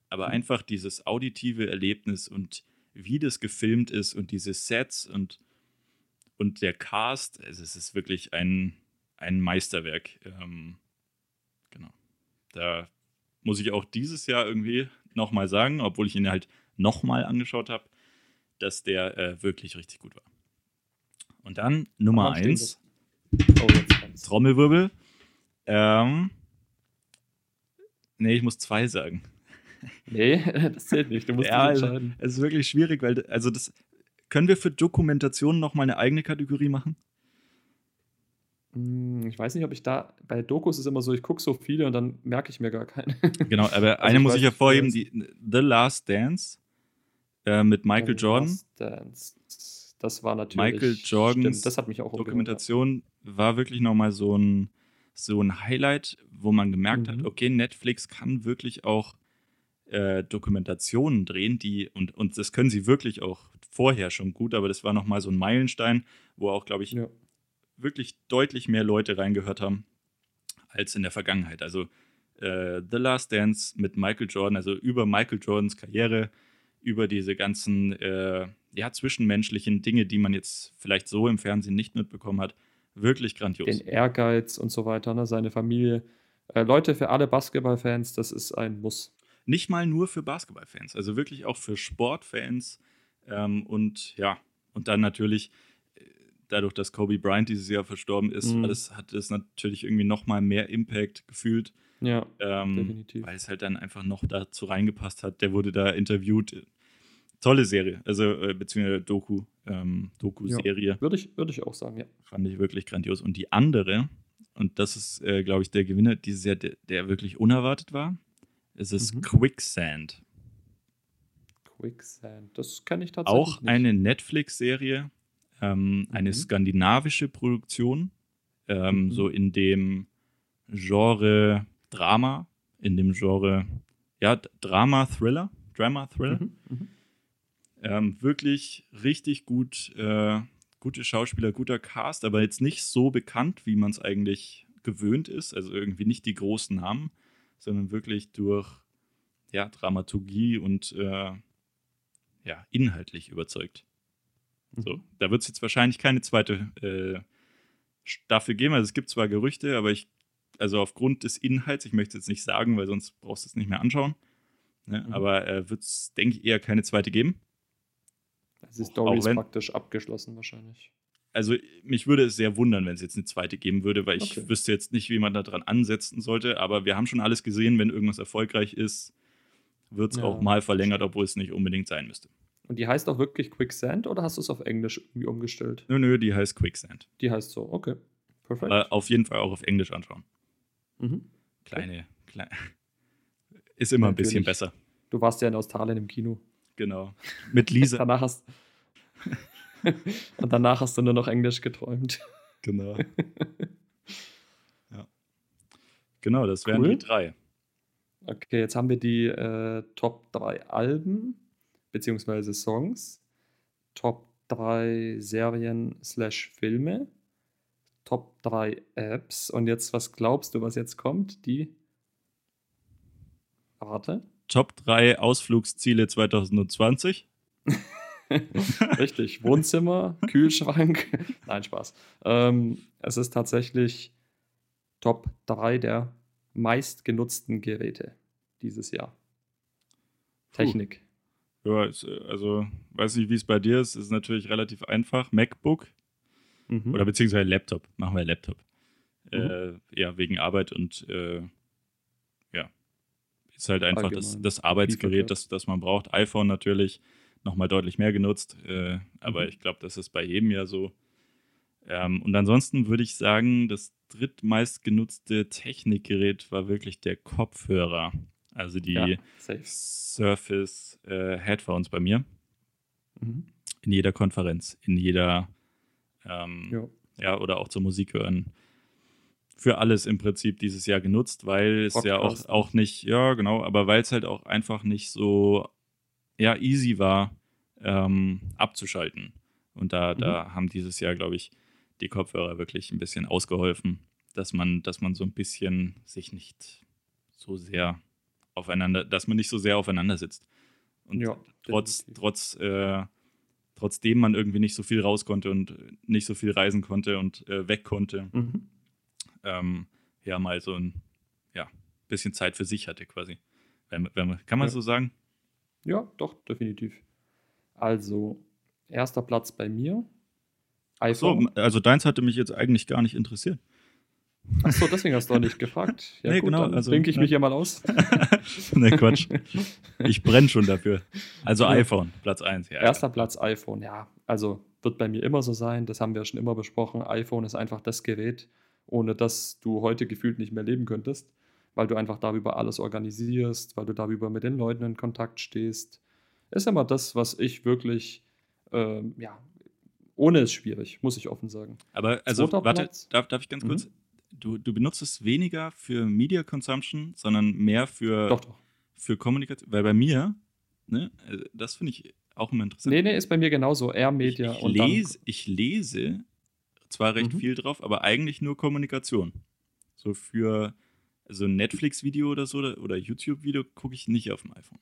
aber Mhm. einfach dieses auditive Erlebnis und wie das gefilmt ist und diese Sets und, und der Cast, also es ist wirklich ein, ein Meisterwerk. Ähm, genau. Da muss ich auch dieses Jahr irgendwie nochmal sagen, obwohl ich ihn halt nochmal angeschaut habe, dass der äh, wirklich richtig gut war. Und dann Nummer Wann stehen 1, Oh, jetzt kommt's. Trommelwirbel. Ähm, nee, ich muss zwei sagen. Nee, das zählt nicht. Du musst Ja, also, entscheiden. es ist wirklich schwierig, weil, also das, können wir für Dokumentation nochmal eine eigene Kategorie machen? Hm, Ich weiß nicht, ob ich da. Bei Dokus ist immer so, ich gucke so viele und dann merke ich mir gar keine. Genau, aber Also eine ich muss ich hervorheben, die The Last Dance äh, mit Michael The Jordan. Last Dance. Das war natürlich. Michael Jordans Stimmt, das hat mich auch Dokumentation war wirklich nochmal so ein, so ein Highlight, wo man gemerkt Mhm. hat, okay, Netflix kann wirklich auch äh, Dokumentationen drehen, die, und, und das können sie wirklich auch vorher schon gut, aber das war nochmal so ein Meilenstein, wo auch, glaube ich, Ja. wirklich deutlich mehr Leute reingehört haben als in der Vergangenheit. Also äh, The Last Dance mit Michael Jordan, also über Michael Jordans Karriere, über diese ganzen äh, ja, zwischenmenschlichen Dinge, die man jetzt vielleicht so im Fernsehen nicht mitbekommen hat, wirklich grandios. Den Ehrgeiz und so weiter, ne? seine Familie. Äh, Leute, für alle Basketballfans, das ist ein Muss. Nicht mal nur für Basketballfans, also wirklich auch für Sportfans ähm, und ja, und dann natürlich äh, dadurch, dass Kobe Bryant dieses Jahr verstorben ist, Mhm. hat, es, hat es natürlich irgendwie noch mal mehr Impact gefühlt. Ja, Ähm, Definitiv. Weil es halt dann einfach noch dazu reingepasst hat. Der wurde da interviewt. Tolle Serie, also äh, beziehungsweise Doku, ähm, Doku-Serie. würde ich, würde ich auch sagen, ja. Fand ich wirklich grandios. Und die andere, und das ist, äh, glaube ich, der Gewinner dieses Jahr, der, der wirklich unerwartet war, Es ist mhm. Quicksand. Quicksand, das kenne ich tatsächlich. Auch nicht. eine Netflix-Serie, ähm, mhm. eine skandinavische Produktion, ähm, mhm. so in dem Genre Drama, in dem Genre, ja, Drama-Thriller, Drama-Thriller. Mhm. Ähm, wirklich richtig gut, äh, gute Schauspieler, guter Cast, aber jetzt nicht so bekannt, wie man es eigentlich gewöhnt ist. Also irgendwie nicht die großen Namen, sondern wirklich durch ja, Dramaturgie und äh, ja, inhaltlich überzeugt. So, mhm. da wird es jetzt wahrscheinlich keine zweite äh, Staffel geben. Also es gibt zwar Gerüchte, aber ich, also aufgrund des Inhalts, ich möchte es jetzt nicht sagen, weil sonst brauchst du es nicht mehr anschauen. Ne? Mhm. Aber äh, wird es, denke ich, eher keine zweite geben. Also die Story ist praktisch abgeschlossen wahrscheinlich. Also mich würde es sehr wundern, wenn es jetzt eine zweite geben würde, weil ich okay. wüsste jetzt nicht, wie man da dran ansetzen sollte. Aber wir haben schon alles gesehen, wenn irgendwas erfolgreich ist, wird es ja. auch mal verlängert, obwohl es nicht unbedingt sein müsste. Und die heißt auch wirklich Quicksand oder hast du es auf Englisch irgendwie umgestellt? Nö, nö, die heißt Quicksand. Die heißt so, okay. Perfekt. Aber auf jeden Fall auch auf Englisch anschauen. Mhm. Kleine, kleine. Ist immer ja, ein bisschen besser. Du warst ja in Australien im Kino. Genau. Mit Lisa. danach hast Und danach hast du nur noch Englisch geträumt. Genau. ja. Genau, das wären cool. die drei. Okay, jetzt haben wir die äh, Top 3 Alben beziehungsweise Songs, Top 3 Serien slash Filme, Top 3 Apps und jetzt, was glaubst du, was jetzt kommt? Die Warte. Top 3 Ausflugsziele 2020. Richtig, Wohnzimmer, Kühlschrank. Nein, Spaß. Ähm, es ist tatsächlich Top 3 der meistgenutzten Geräte dieses Jahr. Technik. Ja, also weiß nicht, wie es bei dir ist. Es ist natürlich relativ einfach. MacBook mhm. oder beziehungsweise Laptop. Machen wir Laptop. Mhm. Äh, ja, wegen Arbeit und äh, ist halt einfach das, das, Arbeitsgerät, das, das man braucht. iPhone natürlich nochmal deutlich mehr genutzt, äh, aber mhm. ich glaube, das ist bei jedem ja so. Ähm, und ansonsten würde ich sagen, das drittmeist genutzte Technikgerät war wirklich der Kopfhörer. Also die ja, Surface äh, Headphones bei mir. Mhm. In jeder Konferenz, in jeder, ähm, ja. oder auch zur Musik hören. Für alles im Prinzip dieses Jahr genutzt, weil es ja auch, auch nicht, ja, genau, aber weil es halt auch einfach nicht so, ja, easy war, ähm, abzuschalten. Und da, mhm. da haben dieses Jahr, glaube ich, die Kopfhörer wirklich ein bisschen ausgeholfen, dass man, dass man so ein bisschen sich nicht so sehr aufeinander, dass man nicht so sehr aufeinander sitzt. Und ja, trotz, trotz, äh, trotzdem man irgendwie nicht so viel raus konnte und nicht so viel reisen konnte und äh, weg konnte, mhm. Ähm, ja, mal so ein ja, bisschen Zeit für sich hatte quasi. Wenn, wenn, kann man ja. so sagen? Ja, doch, definitiv. Also, erster Platz bei mir. iPhone. So, also deins hatte mich jetzt eigentlich gar nicht interessiert. Achso, deswegen hast du auch nicht gefragt. Ja, nee, gut, genau. Dann also, ich mich ja mal aus. ne, Quatsch. Ich brenne schon dafür. Also iPhone, Platz 1. Ja, Erster ja. Platz iPhone, ja. Also wird bei mir immer so sein. Das haben wir schon immer besprochen. iPhone ist einfach das Gerät, ohne das du heute gefühlt nicht mehr leben könntest, weil du einfach darüber alles organisierst, weil du darüber mit den Leuten in Kontakt stehst. Ist immer das, was ich wirklich, äh, ja, ohne ist schwierig, muss ich offen sagen. Aber also, Zweiter warte, darf, darf ich ganz kurz? Mhm du, du benutzt es weniger für Media Consumption, sondern mehr für, doch, doch. für Kommunikation. Weil bei mir, ne, äh, das finde ich auch immer interessant. Nee, nee, ist bei mir genauso. Eher Media. Ich, ich, lese, ich lese zwar recht mhm. viel drauf, aber eigentlich nur Kommunikation. So für so ein Netflix-Video oder so oder YouTube-Video gucke ich nicht auf dem iPhone.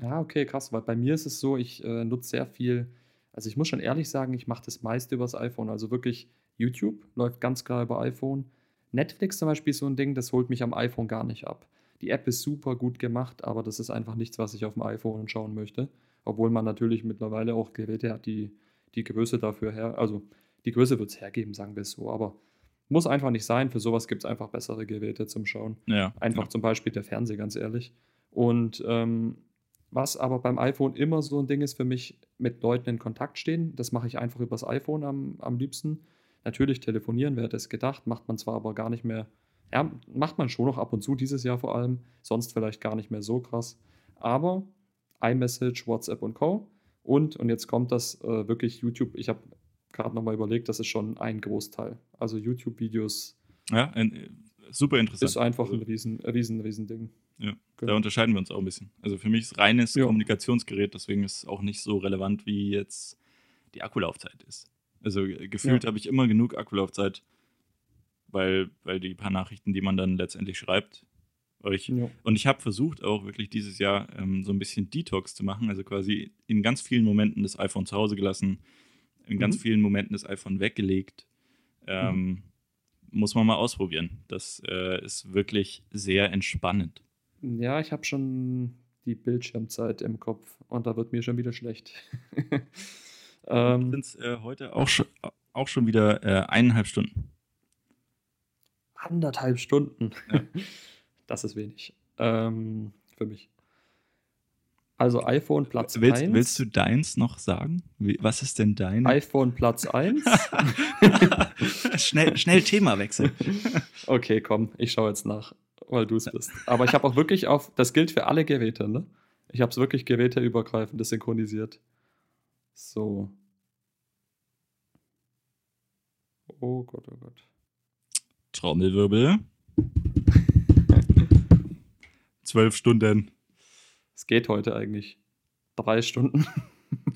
Ja, okay, krass, weil bei mir ist es so, ich äh, nutze sehr viel, also ich muss schon ehrlich sagen, ich mache das meiste übers iPhone. Also wirklich YouTube läuft ganz klar über iPhone. Netflix zum Beispiel ist so ein Ding, das holt mich am iPhone gar nicht ab. Die App ist super gut gemacht, aber das ist einfach nichts, was ich auf dem iPhone schauen möchte. Obwohl man natürlich mittlerweile auch Geräte hat, die die Größe dafür her, also die Größe wird es hergeben, sagen wir es so, aber muss einfach nicht sein. Für sowas gibt es einfach bessere Geräte zum Schauen. Ja, einfach ja. zum Beispiel der Fernseher, ganz ehrlich. Und ähm, was aber beim iPhone immer so ein Ding ist für mich, mit Leuten in Kontakt stehen. Das mache ich einfach übers iPhone am, am liebsten. Natürlich telefonieren, wer hätte es gedacht, macht man zwar aber gar nicht mehr Ja, macht man schon noch ab und zu dieses Jahr vor allem, sonst vielleicht gar nicht mehr so krass. Aber iMessage, WhatsApp und Co. Und, und jetzt kommt das äh, wirklich YouTube. Ich habe gerade nochmal überlegt, das ist schon ein Großteil. Also YouTube-Videos. Ja, ein, super interessant. Ist einfach ein riesen, riesen, riesen Ding. Ja, genau. da unterscheiden wir uns auch ein bisschen. Also für mich ist reines ja. Kommunikationsgerät, deswegen ist es auch nicht so relevant, wie jetzt die Akkulaufzeit ist. Also gefühlt ja. habe ich immer genug Akkulaufzeit, weil, weil die paar Nachrichten, die man dann letztendlich schreibt, euch. Ja. Und ich habe versucht auch wirklich dieses Jahr ähm, so ein bisschen Detox zu machen, also quasi in ganz vielen Momenten das iPhone zu Hause gelassen, in mhm. ganz vielen Momenten das iPhone weggelegt. Ähm, mhm. Muss man mal ausprobieren. Das äh, ist wirklich sehr entspannend. Ja, ich habe schon die Bildschirmzeit im Kopf und da wird mir schon wieder schlecht. ähm, sind es äh, heute auch schon, auch schon wieder äh, eineinhalb Stunden. Anderthalb Stunden. Ja. Das ist wenig. Ähm, für mich. Also iPhone Platz willst, 1. Willst du deins noch sagen? Wie, was ist denn dein? iPhone Platz 1. schnell, schnell Themawechsel. okay, komm, ich schaue jetzt nach, weil du es bist. Aber ich habe auch wirklich auf, das gilt für alle Geräte, ne? Ich habe es wirklich geräteübergreifend synchronisiert. So. Oh Gott, oh Gott. Trommelwirbel. Zwölf Stunden. Es geht heute eigentlich. Drei Stunden.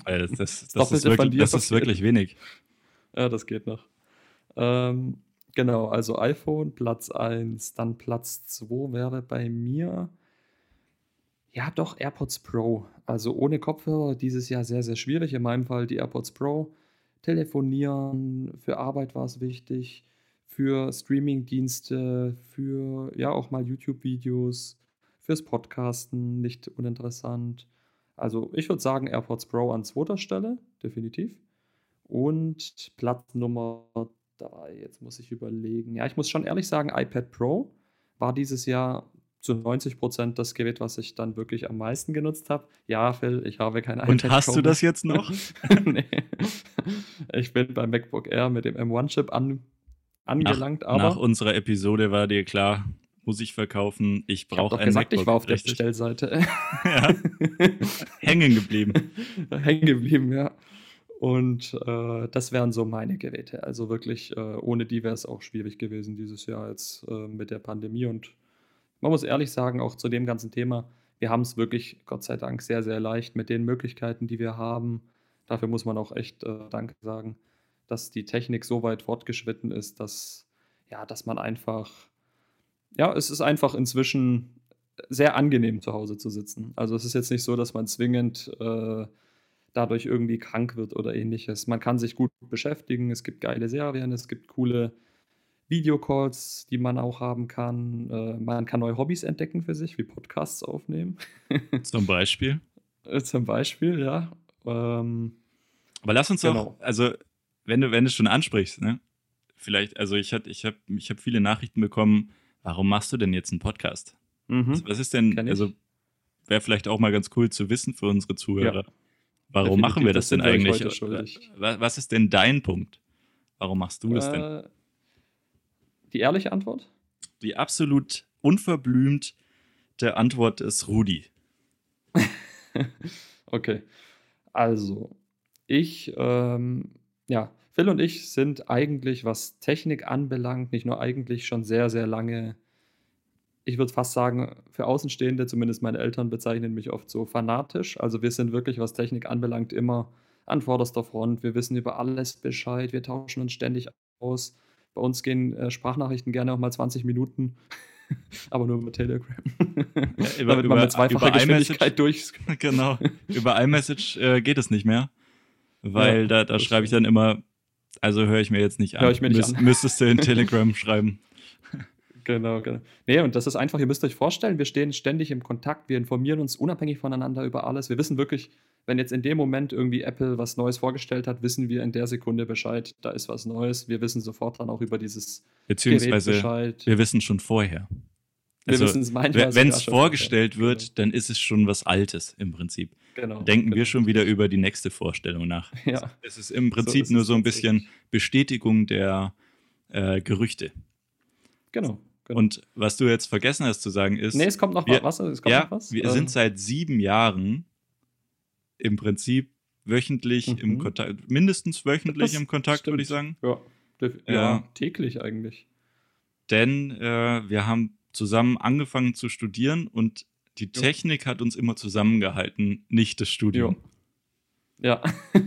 Alter, das, das, das, ist, wirklich, das ist wirklich wenig. Ja, das geht noch. Ähm, genau, also iPhone Platz 1, dann Platz 2 wäre bei mir. Ja, doch, AirPods Pro. Also ohne Kopfhörer dieses Jahr sehr, sehr schwierig. In meinem Fall die AirPods Pro. Telefonieren, für Arbeit war es wichtig, für Streaming-Dienste, für ja auch mal YouTube-Videos, fürs Podcasten nicht uninteressant. Also ich würde sagen AirPods Pro an zweiter Stelle, definitiv. Und Platz Nummer drei, jetzt muss ich überlegen. Ja, ich muss schon ehrlich sagen, iPad Pro war dieses Jahr zu 90 Prozent das Gerät, was ich dann wirklich am meisten genutzt habe. Ja, Phil, ich habe kein iPad Und hast Pro. du das jetzt noch? nee. Ich bin beim MacBook Air mit dem M1-Chip an, angelangt. Nach, aber nach unserer Episode war dir klar, muss ich verkaufen. Ich brauche ein gesagt, MacBook. Ich war auf der Bestellseite. ja. Hängen geblieben. Hängen geblieben, ja. Und äh, das wären so meine Geräte. Also wirklich, äh, ohne die wäre es auch schwierig gewesen dieses Jahr jetzt äh, mit der Pandemie. Und man muss ehrlich sagen, auch zu dem ganzen Thema, wir haben es wirklich, Gott sei Dank, sehr, sehr leicht mit den Möglichkeiten, die wir haben. Dafür muss man auch echt äh, Danke sagen, dass die Technik so weit fortgeschritten ist, dass, ja, dass man einfach ja, es ist einfach inzwischen sehr angenehm zu Hause zu sitzen. Also es ist jetzt nicht so, dass man zwingend äh, dadurch irgendwie krank wird oder ähnliches. Man kann sich gut beschäftigen, es gibt geile Serien, es gibt coole Videocalls, die man auch haben kann. Äh, man kann neue Hobbys entdecken für sich, wie Podcasts aufnehmen. Zum Beispiel? Äh, zum Beispiel, ja. Ähm, Aber lass uns genau. auch, also wenn du, wenn du schon ansprichst, ne? Vielleicht, also ich, ich habe ich hab viele Nachrichten bekommen, warum machst du denn jetzt einen Podcast? Mhm. Was ist denn, also wäre vielleicht auch mal ganz cool zu wissen für unsere Zuhörer. Ja. Warum Definitiv, machen wir das, das denn eigentlich? Was ist denn dein Punkt? Warum machst du das äh, denn? Die ehrliche Antwort? Die absolut unverblümte Antwort ist Rudi. okay. Also, ich, ähm, ja, Phil und ich sind eigentlich, was Technik anbelangt, nicht nur eigentlich schon sehr, sehr lange, ich würde fast sagen, für Außenstehende, zumindest meine Eltern bezeichnen mich oft so fanatisch. Also wir sind wirklich, was Technik anbelangt, immer an vorderster Front. Wir wissen über alles Bescheid, wir tauschen uns ständig aus. Bei uns gehen äh, Sprachnachrichten gerne auch mal 20 Minuten. aber nur über Telegram. Ja, über, Damit man mit zweifacher Geschwindigkeit durch. Genau. Über iMessage äh, geht es nicht mehr. Weil ja, da, da schreibe ich dann immer also höre ich mir jetzt nicht an. Hör ich mir nicht Müs an. Müsstest du in Telegram schreiben. Genau, genau. Nee, und das ist einfach, ihr müsst euch vorstellen, wir stehen ständig im Kontakt, wir informieren uns unabhängig voneinander über alles. Wir wissen wirklich, wenn jetzt in dem Moment irgendwie Apple was Neues vorgestellt hat, wissen wir in der Sekunde Bescheid, da ist was Neues. Wir wissen sofort dann auch über dieses Beziehungsweise Gerät Bescheid. wir wissen schon vorher. Also, wenn es vorgestellt wird, genau. dann ist es schon was Altes im Prinzip. Genau, Denken genau. wir schon wieder über die nächste Vorstellung nach. Ja. Es ist im Prinzip so ist nur so ein bisschen Bestätigung der äh, Gerüchte. Genau, Genau. Und was du jetzt vergessen hast zu sagen ist. Nee, es kommt noch wir, was. Es kommt ja, noch was. Wir ähm. sind seit sieben Jahren im Prinzip wöchentlich mhm. im Kontakt, mindestens wöchentlich das im Kontakt, würde ich sagen. Ja, ja, täglich eigentlich. Denn äh, wir haben zusammen angefangen zu studieren und die Technik hat uns immer zusammengehalten, nicht das Studium. Ja.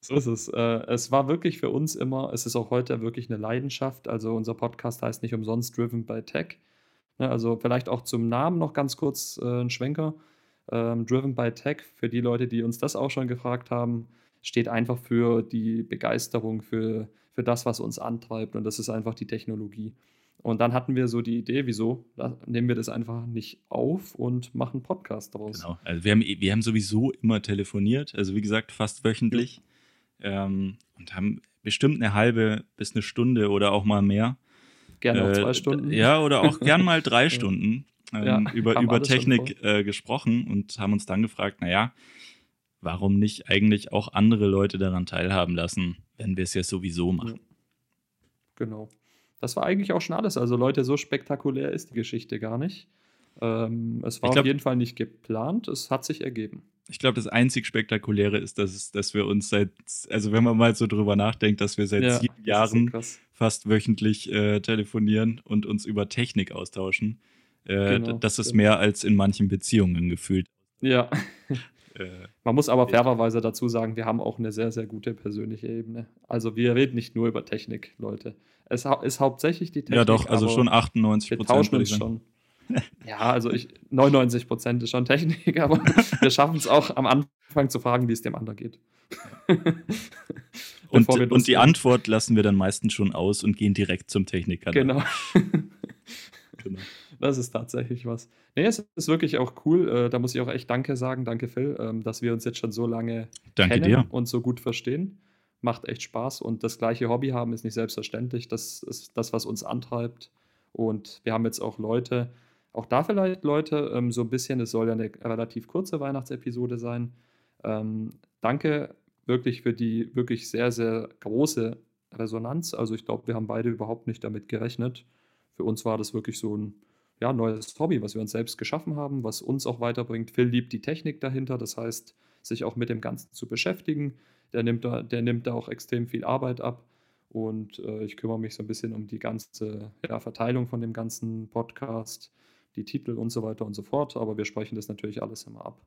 so ist es. Äh, es war wirklich für uns immer, es ist auch heute wirklich eine Leidenschaft. Also unser Podcast heißt nicht umsonst Driven by Tech. Ne, also vielleicht auch zum Namen noch ganz kurz äh, ein Schwenker. Ähm, Driven by Tech, für die Leute, die uns das auch schon gefragt haben, steht einfach für die Begeisterung, für, für das, was uns antreibt. Und das ist einfach die Technologie. Und dann hatten wir so die Idee, wieso nehmen wir das einfach nicht auf und machen Podcast daraus. Genau, also wir haben, wir haben sowieso immer telefoniert, also wie gesagt, fast wöchentlich. Ja. Ähm, und haben bestimmt eine halbe bis eine Stunde oder auch mal mehr. Gerne äh, auch zwei Stunden. Ja, oder auch gern mal drei Stunden ähm, ja, über, über Technik äh, gesprochen und haben uns dann gefragt, naja, warum nicht eigentlich auch andere Leute daran teilhaben lassen, wenn wir es ja sowieso machen. Genau. Das war eigentlich auch schon alles. Also Leute, so spektakulär ist die Geschichte gar nicht. Ähm, es war glaub, auf jeden Fall nicht geplant, es hat sich ergeben. Ich glaube, das einzig Spektakuläre ist, dass, dass wir uns seit, also wenn man mal so drüber nachdenkt, dass wir seit ja, sieben Jahren so fast wöchentlich äh, telefonieren und uns über Technik austauschen. Äh, genau, das ist genau. mehr als in manchen Beziehungen gefühlt. Ja. Äh, Man muss aber fairerweise dazu sagen, wir haben auch eine sehr, sehr gute persönliche Ebene. Also wir reden nicht nur über Technik, Leute. Es ist hauptsächlich die Technik. Ja, doch, also schon 98 Prozent. Wir tauschen uns schon. Ja, also ich, 99 Prozent ist schon Technik, aber wir schaffen es auch am Anfang zu fragen, wie es dem anderen geht. und, und die Antwort lassen wir dann meistens schon aus und gehen direkt zum Techniker. Genau. genau. Das ist tatsächlich was. Nee, es ist wirklich auch cool. Äh, da muss ich auch echt Danke sagen. Danke, Phil, ähm, dass wir uns jetzt schon so lange Danke kennen dir. und so gut verstehen. Macht echt Spaß. Und das gleiche Hobby haben ist nicht selbstverständlich. Das ist das, was uns antreibt. Und wir haben jetzt auch Leute, auch da vielleicht Leute, ähm, so ein bisschen, es soll ja eine relativ kurze Weihnachtsepisode sein. Ähm, danke wirklich für die wirklich sehr, sehr große Resonanz. Also ich glaube, wir haben beide überhaupt nicht damit gerechnet. Für uns war das wirklich so ein ja, neues Hobby, was wir uns selbst geschaffen haben, was uns auch weiterbringt. Phil liebt die Technik dahinter, das heißt, sich auch mit dem Ganzen zu beschäftigen. Der nimmt da, der nimmt da auch extrem viel Arbeit ab. Und äh, ich kümmere mich so ein bisschen um die ganze ja, Verteilung von dem ganzen Podcast, die Titel und so weiter und so fort. Aber wir sprechen das natürlich alles immer ab.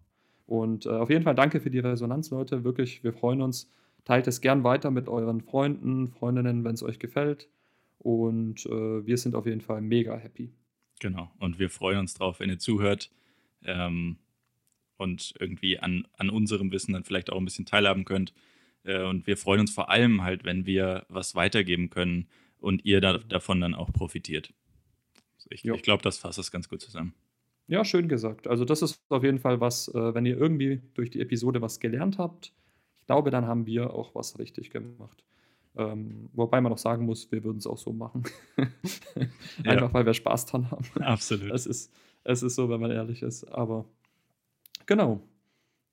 Und äh, auf jeden Fall danke für die Resonanz, Leute. Wirklich, wir freuen uns. Teilt es gern weiter mit euren Freunden, Freundinnen, wenn es euch gefällt. Und äh, wir sind auf jeden Fall mega happy. Genau. Und wir freuen uns drauf, wenn ihr zuhört ähm, und irgendwie an, an unserem Wissen dann vielleicht auch ein bisschen teilhaben könnt. Äh, und wir freuen uns vor allem halt, wenn wir was weitergeben können und ihr da, davon dann auch profitiert. Also ich, ich glaube, das fasst es ganz gut zusammen. Ja, schön gesagt. Also das ist auf jeden Fall was, äh, wenn ihr irgendwie durch die Episode was gelernt habt, ich glaube, dann haben wir auch was richtig gemacht. Ähm, wobei man auch sagen muss, wir würden es auch so machen. Einfach ja. weil wir Spaß dran haben. Absolut. Es ist, es ist so, wenn man ehrlich ist. Aber genau.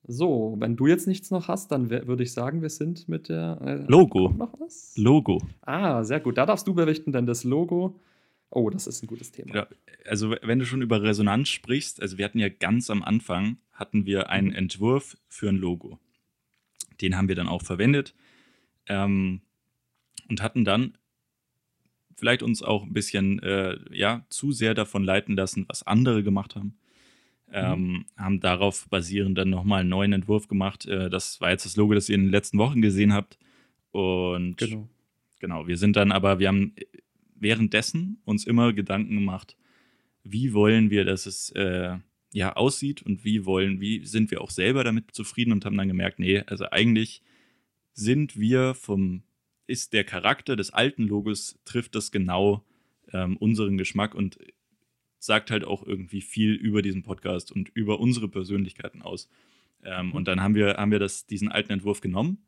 So, wenn du jetzt nichts noch hast, dann würde ich sagen, wir sind mit der. Äh, Logo. Noch was? Logo. Ah, sehr gut. Da darfst du berichten, denn das Logo. Oh, das ist ein gutes Thema. Ja, also, wenn du schon über Resonanz sprichst, also wir hatten ja ganz am Anfang hatten wir einen mhm. Entwurf für ein Logo. Den haben wir dann auch verwendet. Ähm, und hatten dann vielleicht uns auch ein bisschen äh, ja, zu sehr davon leiten lassen, was andere gemacht haben. Ähm, mhm. Haben darauf basierend dann nochmal einen neuen Entwurf gemacht. Äh, das war jetzt das Logo, das ihr in den letzten Wochen gesehen habt. Und genau. genau, wir sind dann aber, wir haben währenddessen uns immer Gedanken gemacht, wie wollen wir, dass es äh, ja aussieht und wie wollen, wie sind wir auch selber damit zufrieden und haben dann gemerkt, nee, also eigentlich sind wir vom ist der Charakter des alten Logos, trifft das genau ähm, unseren Geschmack und sagt halt auch irgendwie viel über diesen Podcast und über unsere Persönlichkeiten aus. Ähm, und dann haben wir, haben wir das, diesen alten Entwurf genommen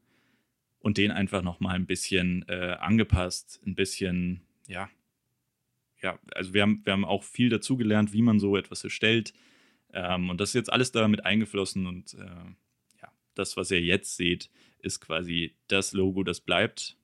und den einfach nochmal ein bisschen äh, angepasst, ein bisschen, ja, ja, also wir haben, wir haben auch viel dazugelernt, wie man so etwas erstellt. Ähm, und das ist jetzt alles damit eingeflossen und äh, ja, das, was ihr jetzt seht, ist quasi das Logo, das bleibt.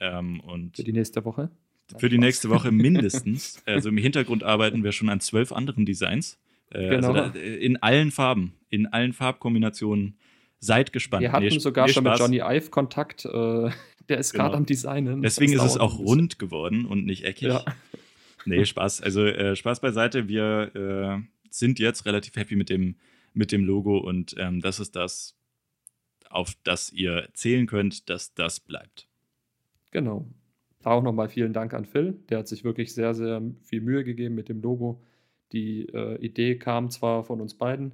Ähm, und Für die nächste Woche? für die nächste Woche mindestens. also im Hintergrund arbeiten wir schon an zwölf anderen Designs. Äh, also genau. Also da, in allen Farben, in allen Farbkombinationen. Seid gespannt. Wir hatten nee, sogar nee, schon Spaß. mit Johnny Ive Kontakt. Äh, der ist gerade genau. am Designen. Deswegen ist es auch rund geworden und nicht eckig. Ja. Nee, Spaß. Also äh, Spaß beiseite. Wir äh, sind jetzt relativ happy mit dem, mit dem Logo und ähm, das ist das, auf das ihr zählen könnt, dass das bleibt. Genau. Da auch nochmal vielen Dank an Phil. Der hat sich wirklich sehr, sehr viel Mühe gegeben mit dem Logo. Die äh, Idee kam zwar von uns beiden,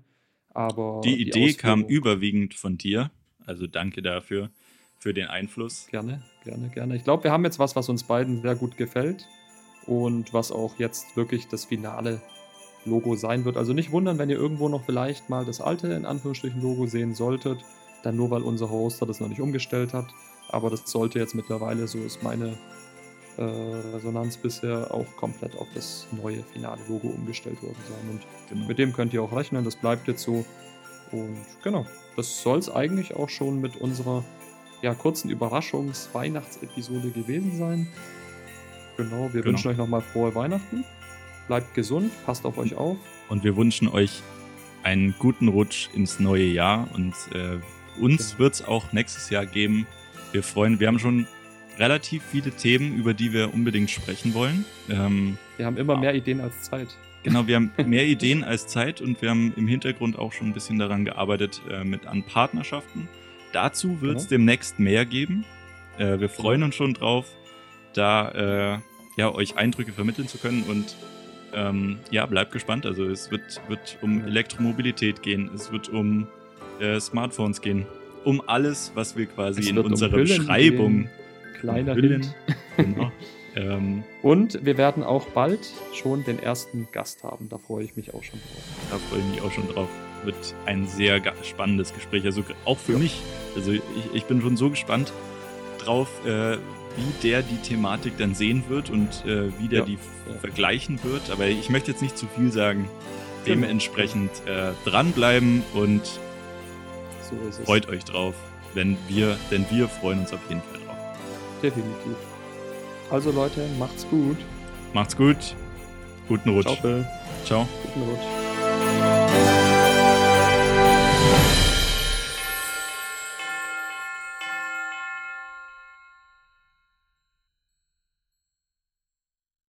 aber. Die Idee die kam überwiegend von dir. Also danke dafür, für den Einfluss. Gerne, gerne, gerne. Ich glaube, wir haben jetzt was, was uns beiden sehr gut gefällt und was auch jetzt wirklich das finale Logo sein wird. Also nicht wundern, wenn ihr irgendwo noch vielleicht mal das alte, in Anführungsstrichen, Logo sehen solltet. Dann nur, weil unser Hoster das noch nicht umgestellt hat. Aber das sollte jetzt mittlerweile, so ist meine äh, Resonanz bisher, auch komplett auf das neue finale Logo umgestellt worden sein. Und genau. mit dem könnt ihr auch rechnen, das bleibt jetzt so. Und genau, das soll es eigentlich auch schon mit unserer ja, kurzen Überraschungs-Weihnachtsepisode gewesen sein. Genau, wir genau. wünschen euch nochmal frohe Weihnachten. Bleibt gesund, passt auf euch auf. Und wir wünschen euch einen guten Rutsch ins neue Jahr. Und äh, uns genau. wird es auch nächstes Jahr geben. Wir freuen, wir haben schon relativ viele Themen, über die wir unbedingt sprechen wollen. Ähm, wir haben immer mehr Ideen als Zeit. Genau, wir haben mehr Ideen als Zeit und wir haben im Hintergrund auch schon ein bisschen daran gearbeitet äh, mit an Partnerschaften. Dazu wird es genau. demnächst mehr geben. Äh, wir freuen genau. uns schon drauf, da äh, ja, euch Eindrücke vermitteln zu können und ähm, ja, bleibt gespannt. Also es wird, wird um Elektromobilität gehen, es wird um äh, Smartphones gehen, um alles, was wir quasi in unserer um Beschreibung. Gehen. Kleiner Hüllen. Genau. ähm, Und wir werden auch bald schon den ersten Gast haben. Da freue ich mich auch schon drauf. Da freue ich mich auch schon drauf. Wird ein sehr spannendes Gespräch. Also auch für ja. mich. Also ich, ich, bin schon so gespannt drauf, äh, wie der die Thematik dann sehen wird und äh, wie der ja. die ja. vergleichen wird. Aber ich möchte jetzt nicht zu viel sagen. Genau. Dementsprechend äh, dranbleiben und so freut euch drauf, wenn wir, denn wir freuen uns auf jeden Fall drauf. Definitiv. Also Leute, macht's gut. Macht's gut. Guten Rutsch. Ciao. Ciao. Guten Rutsch.